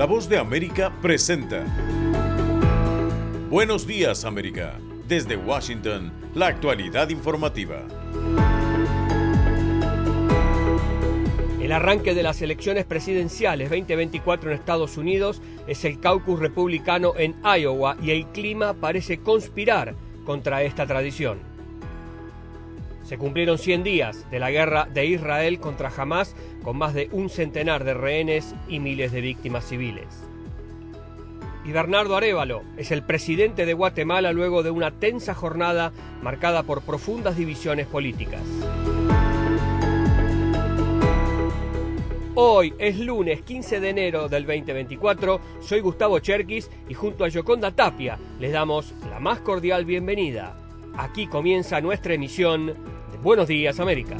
La voz de América presenta. Buenos días América. Desde Washington, la actualidad informativa. El arranque de las elecciones presidenciales 2024 en Estados Unidos es el caucus republicano en Iowa y el clima parece conspirar contra esta tradición. Se cumplieron 100 días de la guerra de Israel contra Hamas con más de un centenar de rehenes y miles de víctimas civiles. Y Bernardo Arevalo es el presidente de Guatemala luego de una tensa jornada marcada por profundas divisiones políticas. Hoy es lunes 15 de enero del 2024, soy Gustavo Cherkis y junto a Yoconda Tapia les damos la más cordial bienvenida. Aquí comienza nuestra emisión Buenos días América.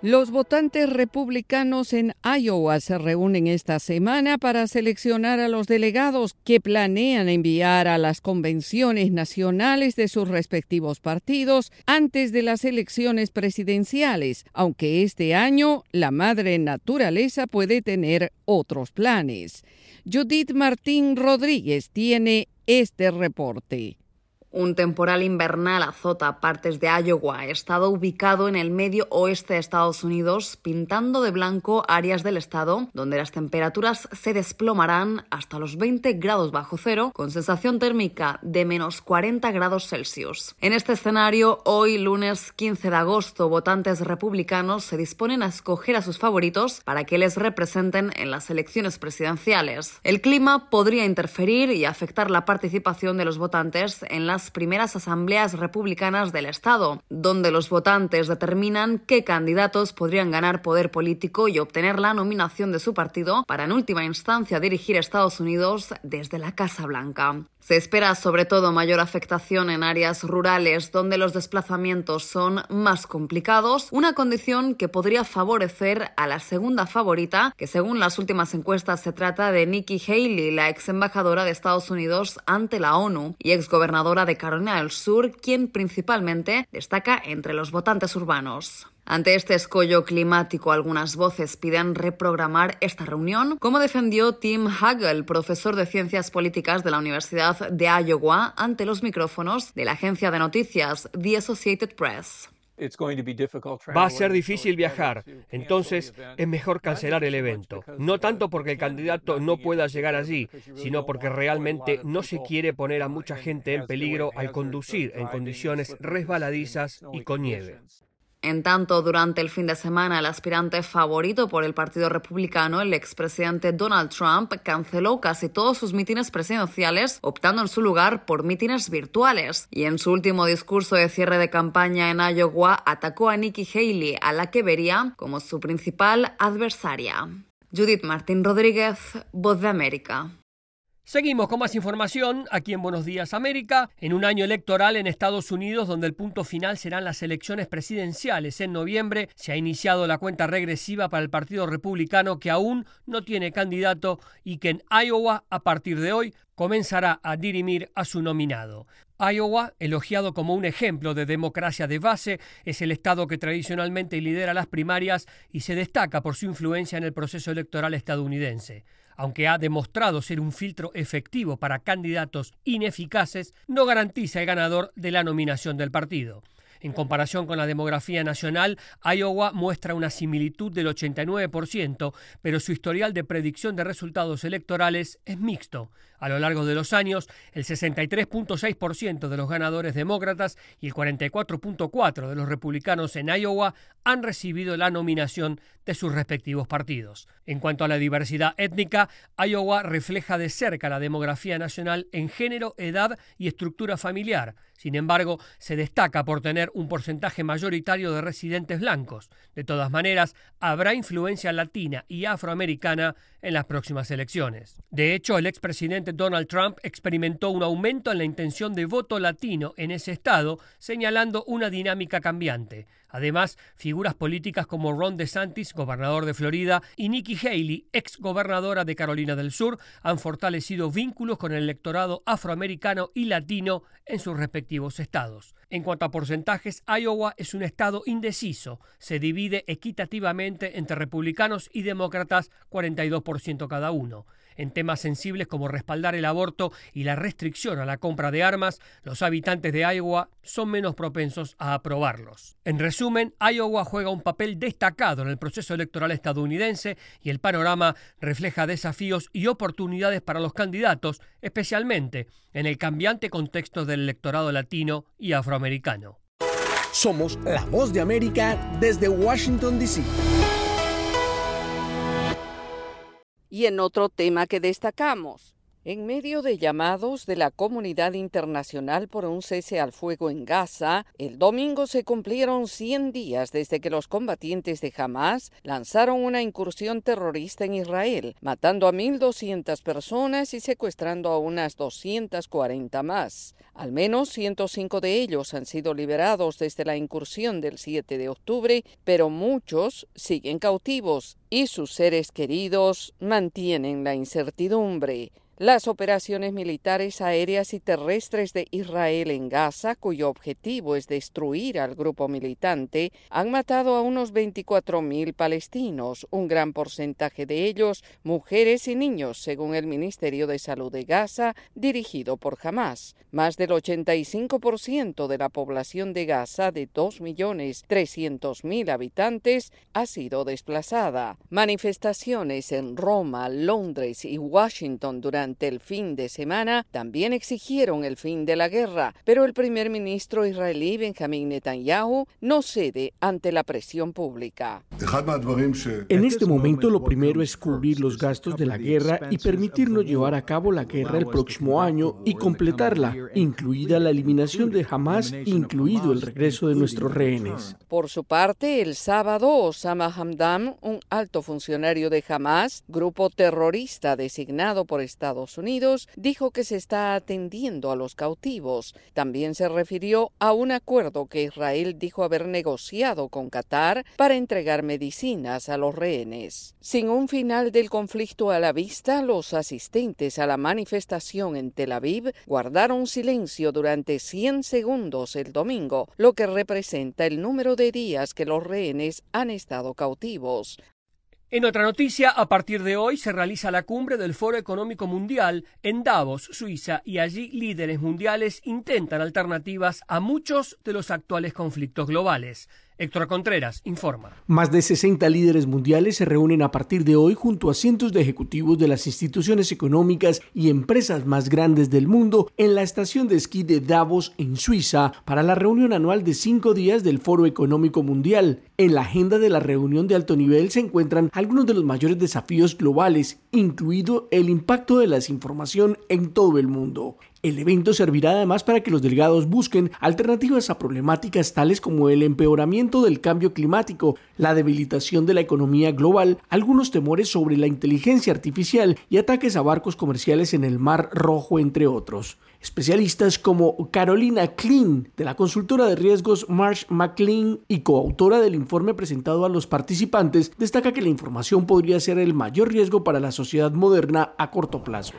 Los votantes republicanos en Iowa se reúnen esta semana para seleccionar a los delegados que planean enviar a las convenciones nacionales de sus respectivos partidos antes de las elecciones presidenciales, aunque este año la madre naturaleza puede tener otros planes. Judith Martín Rodríguez tiene este reporte. Un temporal invernal azota partes de Iowa, estado ubicado en el medio oeste de Estados Unidos, pintando de blanco áreas del estado donde las temperaturas se desplomarán hasta los 20 grados bajo cero, con sensación térmica de menos 40 grados Celsius. En este escenario, hoy lunes 15 de agosto, votantes republicanos se disponen a escoger a sus favoritos para que les representen en las elecciones presidenciales. El clima podría interferir y afectar la participación de los votantes en las primeras asambleas republicanas del Estado, donde los votantes determinan qué candidatos podrían ganar poder político y obtener la nominación de su partido para en última instancia dirigir Estados Unidos desde la Casa Blanca. Se espera sobre todo mayor afectación en áreas rurales donde los desplazamientos son más complicados, una condición que podría favorecer a la segunda favorita, que según las últimas encuestas se trata de Nikki Haley, la ex embajadora de Estados Unidos ante la ONU y ex gobernadora de Carolina del Sur, quien principalmente destaca entre los votantes urbanos. Ante este escollo climático, algunas voces piden reprogramar esta reunión, como defendió Tim Hagel, profesor de Ciencias Políticas de la Universidad de Iowa, ante los micrófonos de la agencia de noticias The Associated Press. Va a ser difícil viajar, entonces es mejor cancelar el evento. No tanto porque el candidato no pueda llegar allí, sino porque realmente no se quiere poner a mucha gente en peligro al conducir en condiciones resbaladizas y con nieve. En tanto, durante el fin de semana, el aspirante favorito por el Partido Republicano, el expresidente Donald Trump, canceló casi todos sus mítines presidenciales, optando en su lugar por mítines virtuales. Y en su último discurso de cierre de campaña en Iowa, atacó a Nikki Haley, a la que vería como su principal adversaria. Judith Martín Rodríguez, Voz de América. Seguimos con más información aquí en Buenos Días América, en un año electoral en Estados Unidos donde el punto final serán las elecciones presidenciales. En noviembre se ha iniciado la cuenta regresiva para el Partido Republicano que aún no tiene candidato y que en Iowa a partir de hoy comenzará a dirimir a su nominado. Iowa, elogiado como un ejemplo de democracia de base, es el estado que tradicionalmente lidera las primarias y se destaca por su influencia en el proceso electoral estadounidense aunque ha demostrado ser un filtro efectivo para candidatos ineficaces, no garantiza el ganador de la nominación del partido. En comparación con la demografía nacional, Iowa muestra una similitud del 89%, pero su historial de predicción de resultados electorales es mixto. A lo largo de los años, el 63.6% de los ganadores demócratas y el 44.4% de los republicanos en Iowa han recibido la nominación de sus respectivos partidos. En cuanto a la diversidad étnica, Iowa refleja de cerca la demografía nacional en género, edad y estructura familiar. Sin embargo, se destaca por tener un porcentaje mayoritario de residentes blancos. De todas maneras, habrá influencia latina y afroamericana en las próximas elecciones. De hecho, el expresidente Donald Trump experimentó un aumento en la intención de voto latino en ese estado, señalando una dinámica cambiante. Además, figuras políticas como Ron DeSantis, gobernador de Florida, y Nikki Haley, ex gobernadora de Carolina del Sur, han fortalecido vínculos con el electorado afroamericano y latino en sus respectivos estados. En cuanto a porcentajes, Iowa es un estado indeciso. Se divide equitativamente entre republicanos y demócratas, 42% cada uno. En temas sensibles como respaldar el aborto y la restricción a la compra de armas, los habitantes de Iowa son menos propensos a aprobarlos. En resumen, Iowa juega un papel destacado en el proceso electoral estadounidense y el panorama refleja desafíos y oportunidades para los candidatos, especialmente en el cambiante contexto del electorado latino y afroamericano. Somos la voz de América desde Washington, D.C. Y en otro tema que destacamos, en medio de llamados de la comunidad internacional por un cese al fuego en Gaza, el domingo se cumplieron 100 días desde que los combatientes de Hamas lanzaron una incursión terrorista en Israel, matando a 1.200 personas y secuestrando a unas 240 más. Al menos 105 de ellos han sido liberados desde la incursión del 7 de octubre, pero muchos siguen cautivos y sus seres queridos mantienen la incertidumbre. Las operaciones militares aéreas y terrestres de Israel en Gaza, cuyo objetivo es destruir al grupo militante, han matado a unos 24.000 palestinos, un gran porcentaje de ellos mujeres y niños, según el Ministerio de Salud de Gaza, dirigido por Hamas. Más del 85% de la población de Gaza, de 2.300.000 habitantes, ha sido desplazada. Manifestaciones en Roma, Londres y Washington durante el fin de semana también exigieron el fin de la guerra, pero el primer ministro israelí Benjamin Netanyahu no cede ante la presión pública. En este momento lo primero es cubrir los gastos de la guerra y permitirnos llevar a cabo la guerra el próximo año y completarla, incluida la eliminación de Hamas, incluido el regreso de nuestros rehenes. Por su parte, el sábado, Osama Hamdan, un alto funcionario de Hamas, grupo terrorista designado por Estados Unidos dijo que se está atendiendo a los cautivos. También se refirió a un acuerdo que Israel dijo haber negociado con Qatar para entregar medicinas a los rehenes. Sin un final del conflicto a la vista, los asistentes a la manifestación en Tel Aviv guardaron silencio durante 100 segundos el domingo, lo que representa el número de días que los rehenes han estado cautivos. En otra noticia, a partir de hoy se realiza la cumbre del Foro Económico Mundial en Davos, Suiza, y allí líderes mundiales intentan alternativas a muchos de los actuales conflictos globales. Héctor Contreras informa. Más de 60 líderes mundiales se reúnen a partir de hoy junto a cientos de ejecutivos de las instituciones económicas y empresas más grandes del mundo en la estación de esquí de Davos en Suiza para la reunión anual de cinco días del Foro Económico Mundial. En la agenda de la reunión de alto nivel se encuentran algunos de los mayores desafíos globales, incluido el impacto de la desinformación en todo el mundo. El evento servirá además para que los delegados busquen alternativas a problemáticas tales como el empeoramiento del cambio climático, la debilitación de la economía global, algunos temores sobre la inteligencia artificial y ataques a barcos comerciales en el Mar Rojo, entre otros. Especialistas como Carolina Klein, de la consultora de riesgos Marsh McLean y coautora del informe presentado a los participantes, destaca que la información podría ser el mayor riesgo para la sociedad moderna a corto plazo.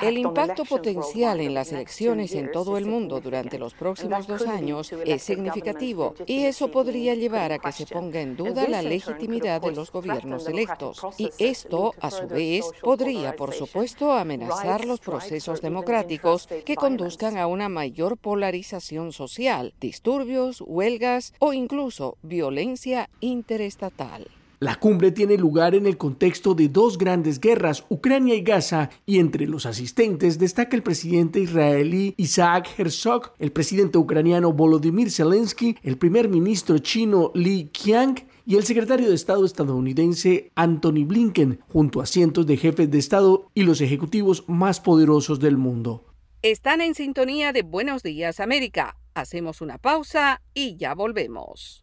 El impacto potencial en las elecciones en todo el mundo durante los próximos dos años es significativo y eso podría llevar a que se ponga en duda la legitimidad de los gobiernos electos. Y esto, a su vez, podría, por supuesto, amenazar los procesos democráticos que conduzcan a una mayor polarización social, disturbios, huelgas o incluso violencia interestatal. La cumbre tiene lugar en el contexto de dos grandes guerras, Ucrania y Gaza, y entre los asistentes destaca el presidente israelí Isaac Herzog, el presidente ucraniano Volodymyr Zelensky, el primer ministro chino Li Qiang y el secretario de Estado estadounidense Anthony Blinken, junto a cientos de jefes de Estado y los ejecutivos más poderosos del mundo. Están en sintonía de Buenos Días América. Hacemos una pausa y ya volvemos.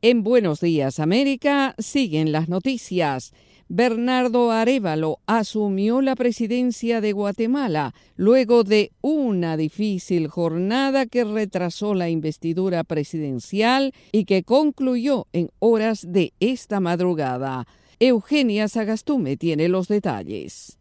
En Buenos Días América siguen las noticias. Bernardo Arevalo asumió la presidencia de Guatemala luego de una difícil jornada que retrasó la investidura presidencial y que concluyó en horas de esta madrugada. Eugenia Sagastume tiene los detalles.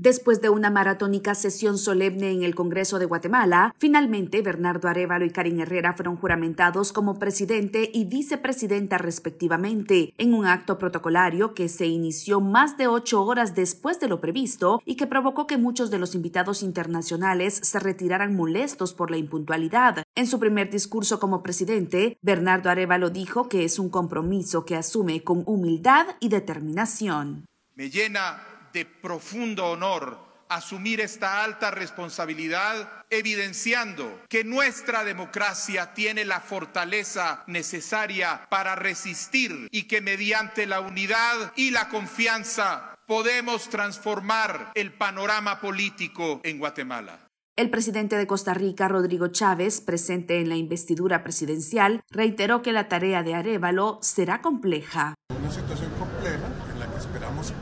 Después de una maratónica sesión solemne en el Congreso de Guatemala, finalmente Bernardo Arevalo y Karin Herrera fueron juramentados como presidente y vicepresidenta respectivamente, en un acto protocolario que se inició más de ocho horas después de lo previsto y que provocó que muchos de los invitados internacionales se retiraran molestos por la impuntualidad. En su primer discurso como presidente, Bernardo Arevalo dijo que es un compromiso que asume con humildad y determinación. Me llena de profundo honor asumir esta alta responsabilidad, evidenciando que nuestra democracia tiene la fortaleza necesaria para resistir y que mediante la unidad y la confianza podemos transformar el panorama político en Guatemala. El presidente de Costa Rica, Rodrigo Chávez, presente en la investidura presidencial, reiteró que la tarea de Arevalo será compleja. Una situación compleja en la que esperamos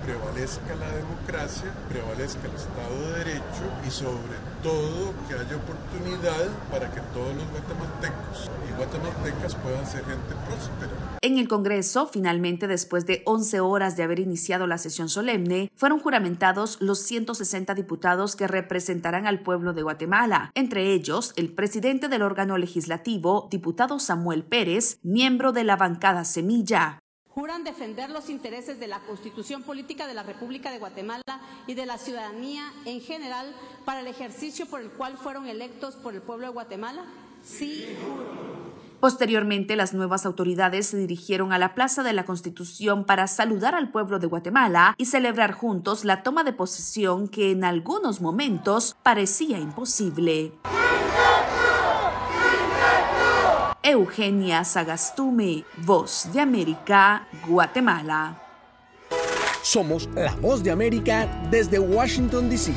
el. En el Congreso, finalmente, después de 11 horas de haber iniciado la sesión solemne, fueron juramentados los 160 diputados que representarán al pueblo de Guatemala, entre ellos el presidente del órgano legislativo, diputado Samuel Pérez, miembro de la bancada Semilla. Juran defender los intereses de la Constitución Política de la República de Guatemala y de la ciudadanía en general para el ejercicio por el cual fueron electos por el pueblo de Guatemala. Sí, Posteriormente, las nuevas autoridades se dirigieron a la Plaza de la Constitución para saludar al pueblo de Guatemala y celebrar juntos la toma de posesión que en algunos momentos parecía imposible. Eugenia Sagastume, Voz de América, Guatemala. Somos la Voz de América desde Washington, D.C.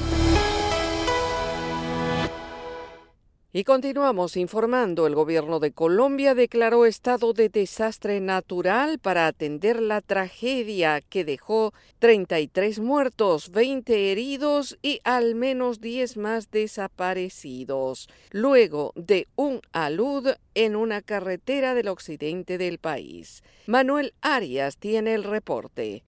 Y continuamos informando. El gobierno de Colombia declaró estado de desastre natural para atender la tragedia que dejó 33 muertos, 20 heridos y al menos 10 más desaparecidos, luego de un alud en una carretera del occidente del país. Manuel Arias tiene el reporte.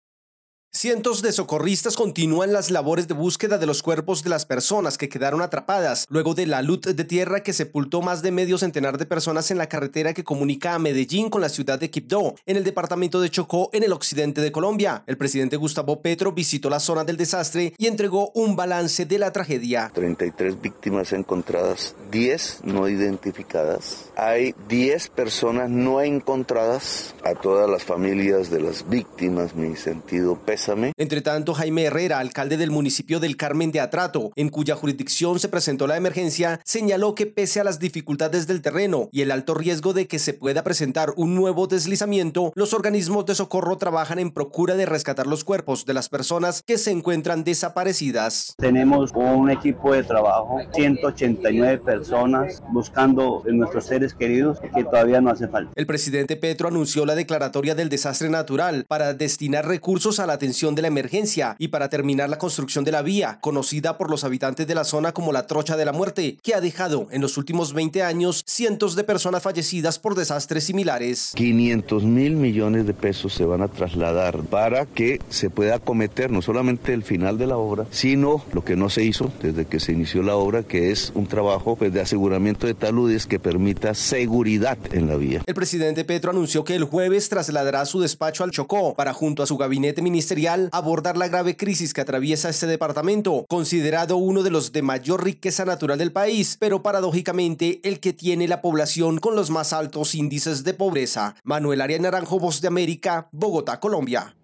Cientos de socorristas continúan las labores de búsqueda de los cuerpos de las personas que quedaron atrapadas luego de la luz de tierra que sepultó más de medio centenar de personas en la carretera que comunica a Medellín con la ciudad de Quibdó, en el departamento de Chocó, en el occidente de Colombia. El presidente Gustavo Petro visitó la zona del desastre y entregó un balance de la tragedia. 33 víctimas encontradas, 10 no identificadas. Hay 10 personas no encontradas. A todas las familias de las víctimas, mi sentido pésame entre tanto, Jaime Herrera, alcalde del municipio del Carmen de Atrato, en cuya jurisdicción se presentó la emergencia, señaló que pese a las dificultades del terreno y el alto riesgo de que se pueda presentar un nuevo deslizamiento, los organismos de socorro trabajan en procura de rescatar los cuerpos de las personas que se encuentran desaparecidas. Tenemos un equipo de trabajo, 189 personas buscando a nuestros seres queridos que todavía no hace falta. El presidente Petro anunció la declaratoria del desastre natural para destinar recursos a la atención contención de la emergencia y para terminar la construcción de la vía, conocida por los habitantes de la zona como la Trocha de la Muerte, que ha dejado en los últimos 20 años cientos de personas fallecidas por desastres similares. 500 mil millones de pesos se van a trasladar para que se pueda acometer no solamente el final de la obra, sino lo que no se hizo desde que se inició la obra, que es un trabajo pues, de aseguramiento de taludes que permita seguridad en la vía. El presidente Petro anunció que el jueves trasladará su despacho al Chocó para junto a su gabinete ministerial abordar la grave crisis que atraviesa este departamento, considerado uno de los de mayor riqueza natural del país, pero paradójicamente el que tiene la población con los más altos índices de pobreza. Manuel Arias Naranjo, Voz de América, Bogotá, Colombia.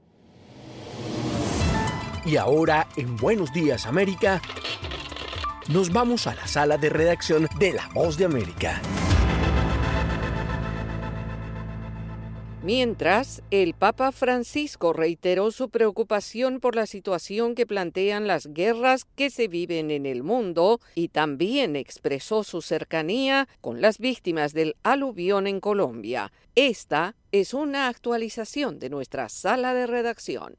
Y ahora, en Buenos Días América, nos vamos a la sala de redacción de La Voz de América. Mientras, el Papa Francisco reiteró su preocupación por la situación que plantean las guerras que se viven en el mundo y también expresó su cercanía con las víctimas del aluvión en Colombia. Esta es una actualización de nuestra sala de redacción.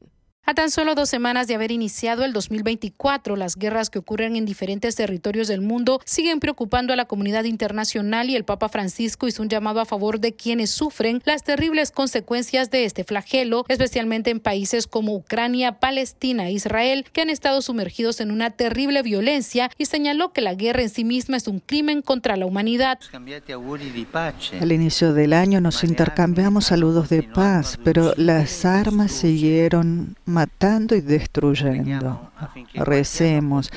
A tan solo dos semanas de haber iniciado el 2024, las guerras que ocurren en diferentes territorios del mundo siguen preocupando a la comunidad internacional y el Papa Francisco hizo un llamado a favor de quienes sufren las terribles consecuencias de este flagelo, especialmente en países como Ucrania, Palestina e Israel, que han estado sumergidos en una terrible violencia y señaló que la guerra en sí misma es un crimen contra la humanidad. Al inicio del año nos intercambiamos saludos de paz, pero las armas siguieron matando y destruyendo. Recemos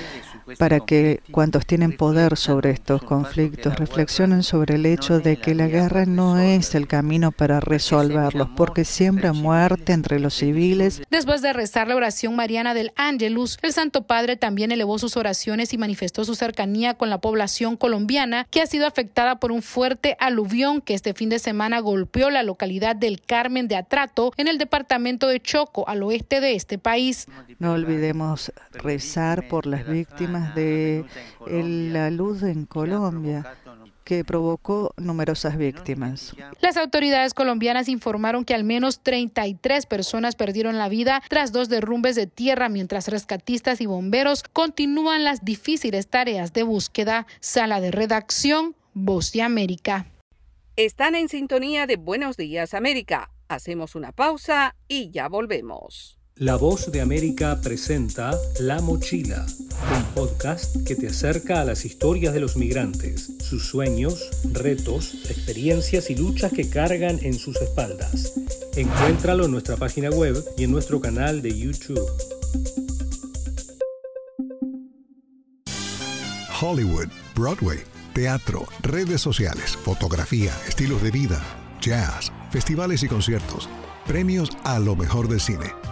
para que cuantos tienen poder sobre estos conflictos reflexionen sobre el hecho de que la guerra no es el camino para resolverlos, porque siembra muerte entre los civiles. Después de rezar la oración mariana del Angelus, el Santo Padre también elevó sus oraciones y manifestó su cercanía con la población colombiana que ha sido afectada por un fuerte aluvión que este fin de semana golpeó la localidad del Carmen de Atrato en el departamento de Choco, al oeste de este país. No olvidemos rezar por las víctimas de la luz en Colombia que provocó numerosas víctimas. Las autoridades colombianas informaron que al menos 33 personas perdieron la vida tras dos derrumbes de tierra mientras rescatistas y bomberos continúan las difíciles tareas de búsqueda. Sala de redacción, Voz de América. Están en sintonía de Buenos Días América. Hacemos una pausa y ya volvemos. La Voz de América presenta La Mochila, un podcast que te acerca a las historias de los migrantes, sus sueños, retos, experiencias y luchas que cargan en sus espaldas. Encuéntralo en nuestra página web y en nuestro canal de YouTube. Hollywood, Broadway, teatro, redes sociales, fotografía, estilos de vida, jazz, festivales y conciertos, premios a lo mejor del cine.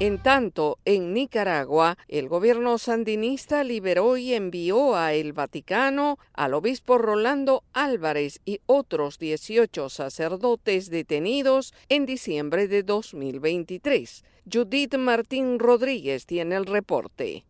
En tanto, en Nicaragua, el gobierno sandinista liberó y envió a el Vaticano al obispo Rolando Álvarez y otros 18 sacerdotes detenidos en diciembre de 2023. Judith Martín Rodríguez tiene el reporte.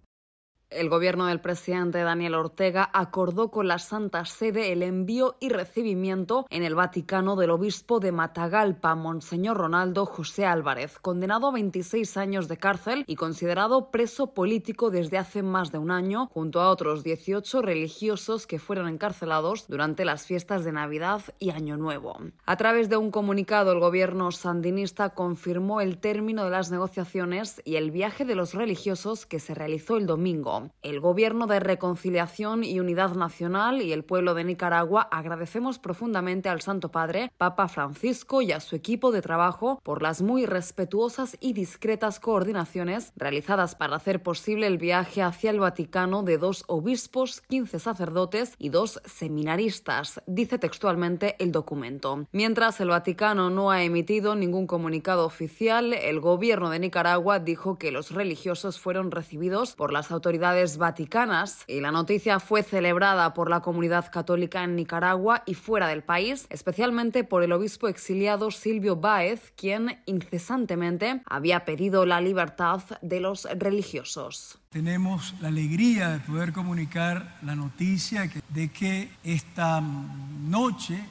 El gobierno del presidente Daniel Ortega acordó con la Santa Sede el envío y recibimiento en el Vaticano del obispo de Matagalpa, Monseñor Ronaldo José Álvarez, condenado a 26 años de cárcel y considerado preso político desde hace más de un año, junto a otros 18 religiosos que fueron encarcelados durante las fiestas de Navidad y Año Nuevo. A través de un comunicado, el gobierno sandinista confirmó el término de las negociaciones y el viaje de los religiosos que se realizó el domingo. El Gobierno de Reconciliación y Unidad Nacional y el pueblo de Nicaragua agradecemos profundamente al Santo Padre, Papa Francisco y a su equipo de trabajo por las muy respetuosas y discretas coordinaciones realizadas para hacer posible el viaje hacia el Vaticano de dos obispos, 15 sacerdotes y dos seminaristas, dice textualmente el documento. Mientras el Vaticano no ha emitido ningún comunicado oficial, el gobierno de Nicaragua dijo que los religiosos fueron recibidos por las autoridades autoridades vaticanas y la noticia fue celebrada por la comunidad católica en Nicaragua y fuera del país, especialmente por el obispo exiliado Silvio Báez, quien incesantemente había pedido la libertad de los religiosos. Tenemos la alegría de poder comunicar la noticia de que esta noche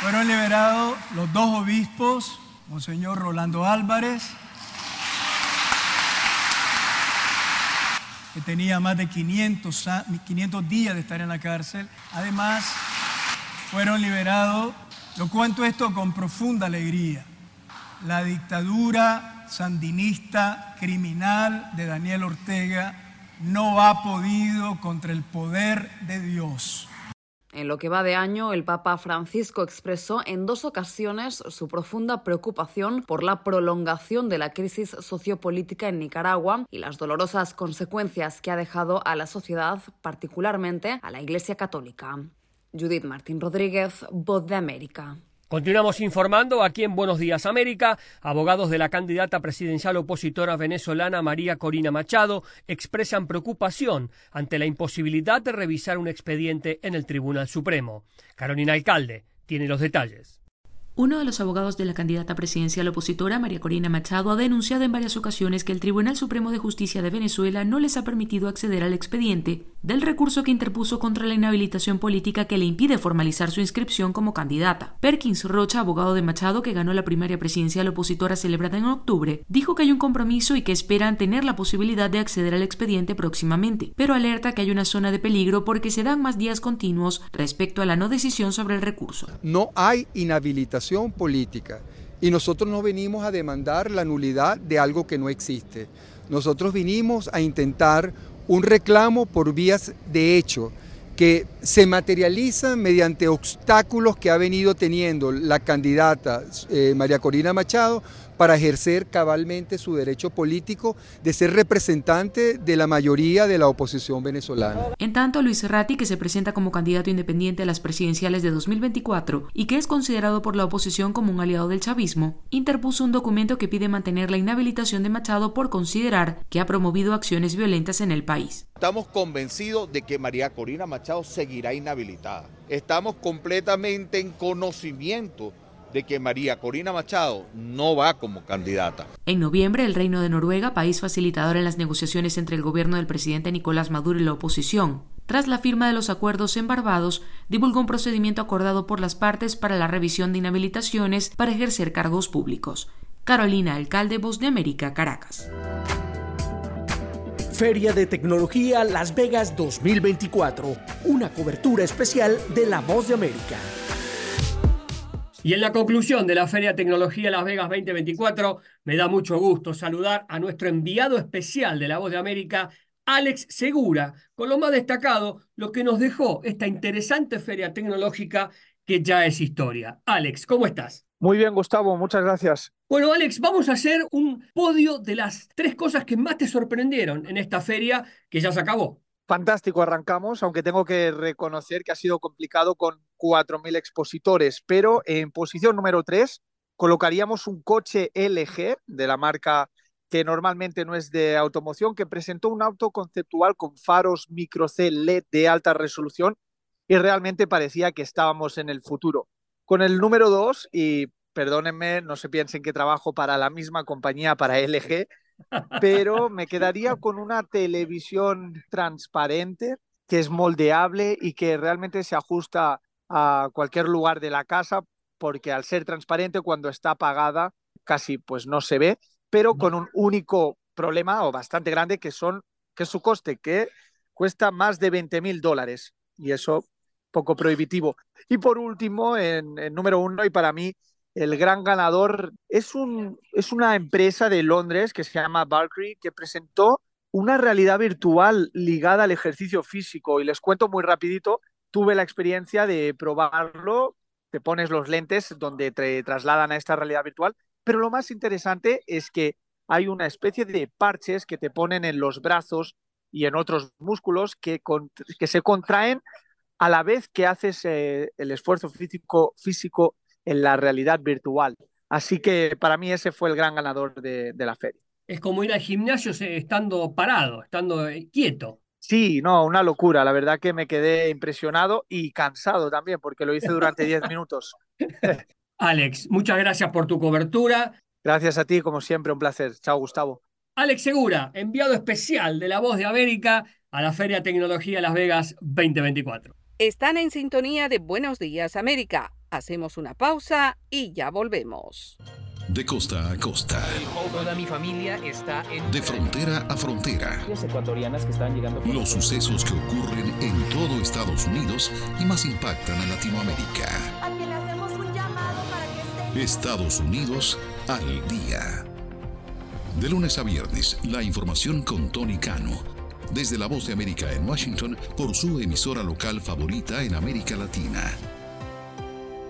fueron liberados los dos obispos, Monseñor Rolando Álvarez, que tenía más de 500, 500 días de estar en la cárcel. Además, fueron liberados, lo cuento esto con profunda alegría, la dictadura sandinista criminal de Daniel Ortega no ha podido contra el poder de Dios. En lo que va de año, el Papa Francisco expresó en dos ocasiones su profunda preocupación por la prolongación de la crisis sociopolítica en Nicaragua y las dolorosas consecuencias que ha dejado a la sociedad, particularmente a la Iglesia Católica. Judith Martín Rodríguez, Voz de América. Continuamos informando aquí en Buenos Días América. Abogados de la candidata presidencial opositora venezolana María Corina Machado expresan preocupación ante la imposibilidad de revisar un expediente en el Tribunal Supremo. Carolina Alcalde tiene los detalles. Uno de los abogados de la candidata presidencial opositora, María Corina Machado, ha denunciado en varias ocasiones que el Tribunal Supremo de Justicia de Venezuela no les ha permitido acceder al expediente del recurso que interpuso contra la inhabilitación política que le impide formalizar su inscripción como candidata. Perkins Rocha, abogado de Machado, que ganó la primaria presidencial opositora celebrada en octubre, dijo que hay un compromiso y que esperan tener la posibilidad de acceder al expediente próximamente, pero alerta que hay una zona de peligro porque se dan más días continuos respecto a la no decisión sobre el recurso. No hay inhabilitación política y nosotros no venimos a demandar la nulidad de algo que no existe. Nosotros vinimos a intentar un reclamo por vías de hecho que se materializan mediante obstáculos que ha venido teniendo la candidata eh, María Corina Machado para ejercer cabalmente su derecho político de ser representante de la mayoría de la oposición venezolana. En tanto, Luis Ratti, que se presenta como candidato independiente a las presidenciales de 2024 y que es considerado por la oposición como un aliado del chavismo, interpuso un documento que pide mantener la inhabilitación de Machado por considerar que ha promovido acciones violentas en el país. Estamos convencidos de que María Corina Machado seguirá inhabilitada. Estamos completamente en conocimiento de que María Corina Machado no va como candidata. En noviembre, el Reino de Noruega, país facilitador en las negociaciones entre el gobierno del presidente Nicolás Maduro y la oposición, tras la firma de los acuerdos en Barbados, divulgó un procedimiento acordado por las partes para la revisión de inhabilitaciones para ejercer cargos públicos. Carolina Alcalde, Voz de América, Caracas. Feria de Tecnología Las Vegas 2024, una cobertura especial de La Voz de América. Y en la conclusión de la Feria Tecnología Las Vegas 2024, me da mucho gusto saludar a nuestro enviado especial de La Voz de América, Alex Segura, con lo más destacado, lo que nos dejó esta interesante feria tecnológica que ya es historia. Alex, ¿cómo estás? Muy bien, Gustavo, muchas gracias. Bueno, Alex, vamos a hacer un podio de las tres cosas que más te sorprendieron en esta feria que ya se acabó. Fantástico, arrancamos, aunque tengo que reconocer que ha sido complicado con 4.000 expositores, pero en posición número 3 colocaríamos un coche LG de la marca que normalmente no es de automoción, que presentó un auto conceptual con faros micro C LED de alta resolución y realmente parecía que estábamos en el futuro. Con el número 2, y perdónenme, no se piensen que trabajo para la misma compañía, para LG, pero me quedaría con una televisión transparente que es moldeable y que realmente se ajusta a cualquier lugar de la casa porque al ser transparente cuando está apagada casi pues no se ve, pero con un único problema o bastante grande que son que su coste que cuesta más de 20 mil dólares y eso poco prohibitivo. Y por último, en número uno y para mí el gran ganador es, un, es una empresa de Londres que se llama Valkyrie que presentó una realidad virtual ligada al ejercicio físico. Y les cuento muy rapidito, tuve la experiencia de probarlo, te pones los lentes donde te trasladan a esta realidad virtual, pero lo más interesante es que hay una especie de parches que te ponen en los brazos y en otros músculos que, que se contraen a la vez que haces eh, el esfuerzo físico, físico en la realidad virtual. Así que para mí ese fue el gran ganador de, la feria. Es como ir al gimnasio estando parado, estando eh, quieto. Sí, no, una locura. La verdad que me quedé impresionado y cansado también, porque lo hice durante 10 minutos. Alex, muchas gracias por tu cobertura. Gracias a ti, como siempre, un placer. Chao, Gustavo. Alex Segura, enviado especial de La Voz de América a la Feria Tecnología Las Vegas 2024. Están en sintonía de Buenos Días América. Hacemos una pausa y ya volvemos. De costa a costa. Toda mi familia está en... De frontera a frontera. ecuatorianas que están llegando... Los sucesos que ocurren en todo Estados Unidos y más impactan a Latinoamérica. Aquí le hacemos un llamado para que esté... Estados Unidos al día. De lunes a viernes, la información con Tony Cano. Desde la voz de América en Washington por su emisora local favorita en América Latina.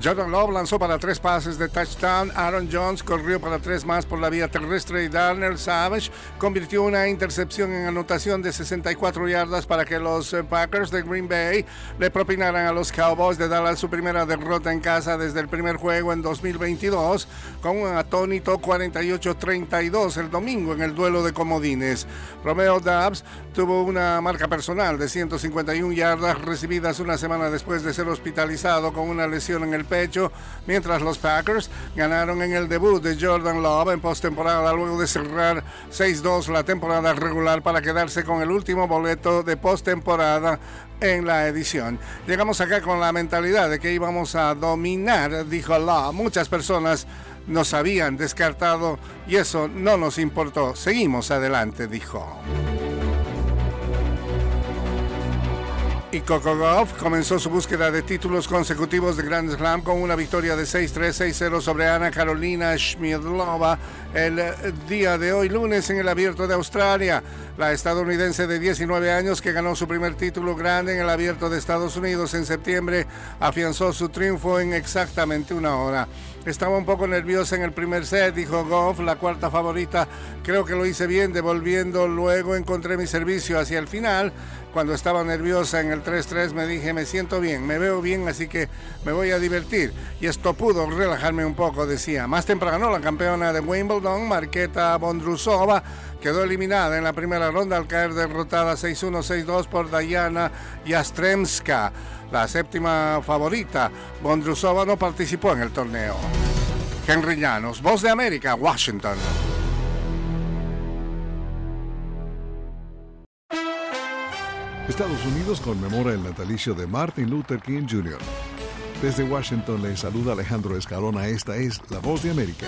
Jordan Love lanzó para tres pases de touchdown. Aaron Jones corrió para tres más por la vía terrestre y Darnell Savage convirtió una intercepción en anotación de 64 yardas para que los eh, Packers de Green Bay le propinaran a los Cowboys de Dallas su primera derrota en casa desde el primer juego en 2022 con un atónito 48-32 el domingo en el duelo de comodines. Romeo Dubs tuvo una marca personal de 151 yardas recibidas una semana después de ser hospitalizado con una lesión en el pecho, mientras los Packers ganaron en el debut de Jordan Love en postemporada luego de cerrar 6-2 la temporada regular para quedarse con el último boleto de postemporada en la edición. Llegamos acá con la mentalidad de que íbamos a dominar, dijo Love. Muchas personas nos habían descartado y eso no nos importó. Seguimos adelante, dijo. Y Coco Golf comenzó su búsqueda de títulos consecutivos de Grand Slam con una victoria de 6-3, 6-0 sobre Ana Carolina Schmidlova el día de hoy, lunes, en el Abierto de Australia. La estadounidense de 19 años que ganó su primer título grande en el Abierto de Estados Unidos en septiembre afianzó su triunfo en exactamente una hora. Estaba un poco nerviosa en el primer set, dijo Goff, la cuarta favorita. Creo que lo hice bien, devolviendo. Luego encontré mi servicio hacia el final. Cuando estaba nerviosa en el 3-3 me dije, me siento bien, me veo bien, así que me voy a divertir. Y esto pudo relajarme un poco, decía. Más temprano, la campeona de Wimbledon, Marqueta Bondrusova, quedó eliminada en la primera ronda al caer derrotada 6-1, 6-2 por Dayana Yastremska. La séptima favorita, Bondrusova no participó en el torneo. Henry Llanos, Voz de América, Washington. Estados Unidos conmemora el natalicio de Martin Luther King Jr. Desde Washington le saluda Alejandro Escalona. Esta es La Voz de América.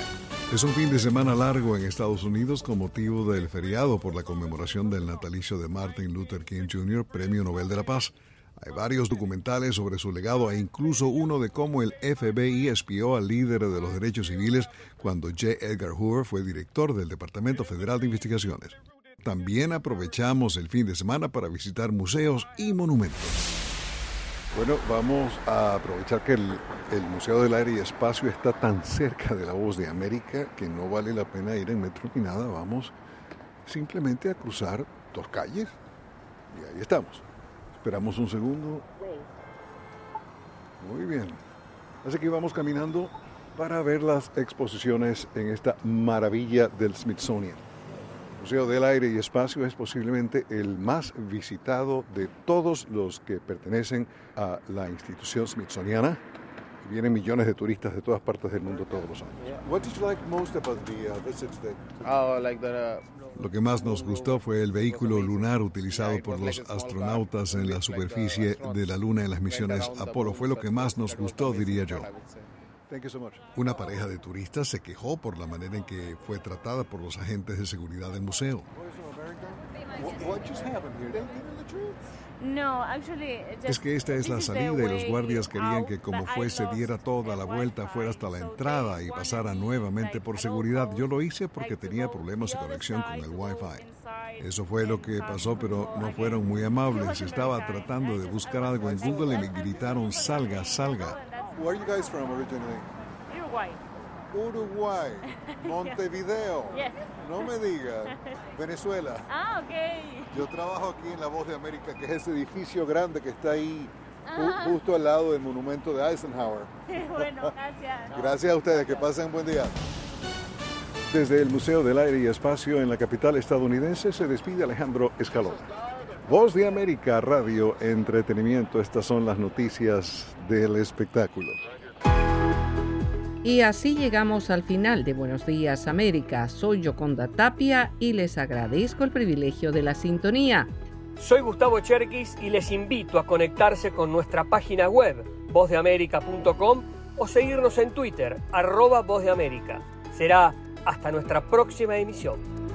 Es un fin de semana largo en Estados Unidos con motivo del feriado por la conmemoración del natalicio de Martin Luther King Jr., Premio Nobel de la Paz. Hay varios documentales sobre su legado e incluso uno de cómo el FBI espió al líder de los derechos civiles cuando J. Edgar Hoover fue director del Departamento Federal de Investigaciones. También aprovechamos el fin de semana para visitar museos y monumentos. Bueno, vamos a aprovechar que el, el, Museo del Aire y Espacio está tan cerca de la voz de América que no vale la pena ir en metro ni nada. Vamos simplemente a cruzar dos calles y ahí estamos. Esperamos un segundo. Muy bien. Así que vamos caminando para ver las exposiciones en esta maravilla del Smithsonian. El Museo del Aire y Espacio es posiblemente el más visitado de todos los que pertenecen a la institución smithsoniana. Vienen millones de turistas de todas partes del mundo todos los años. What did you like most about the uh, visits that... Oh, like the, Lo que más nos gustó fue el vehículo lunar utilizado por los astronautas en la superficie de la Luna en las misiones Apolo. Fue lo que más nos gustó, diría yo. Una pareja de turistas se quejó por la manera en que fue tratada por los agentes de seguridad del museo. Es que esta es la salida y los guardias querían que como fuese diera toda la vuelta, fuera hasta la entrada y pasara nuevamente por seguridad. Yo lo hice porque tenía problemas de conexión con el Wi-Fi. Eso fue lo que pasó, pero no fueron muy amables. Estaba tratando de buscar algo en Google y me gritaron, salga, salga. Uruguay. Montevideo. Yes. No me digas. Venezuela. Ah, ok. Yo trabajo aquí en La Voz de América, que es ese edificio grande que está ahí justo al lado del monumento de Eisenhower. bueno, gracias. Gracias a ustedes, que pasen un buen día. Desde el Museo del Aire y Espacio en la capital estadounidense se despide Alejandro Escalón. Voz de América, Radio, Entretenimiento, estas son las noticias del espectáculo. Y así llegamos al final de Buenos Días América. Soy Yoconda Tapia y les agradezco el privilegio de la sintonía. Soy Gustavo Cherkis y les invito a conectarse con nuestra página web, vozdeamerica.com o seguirnos en Twitter, arroba Voz. Será hasta nuestra próxima emisión.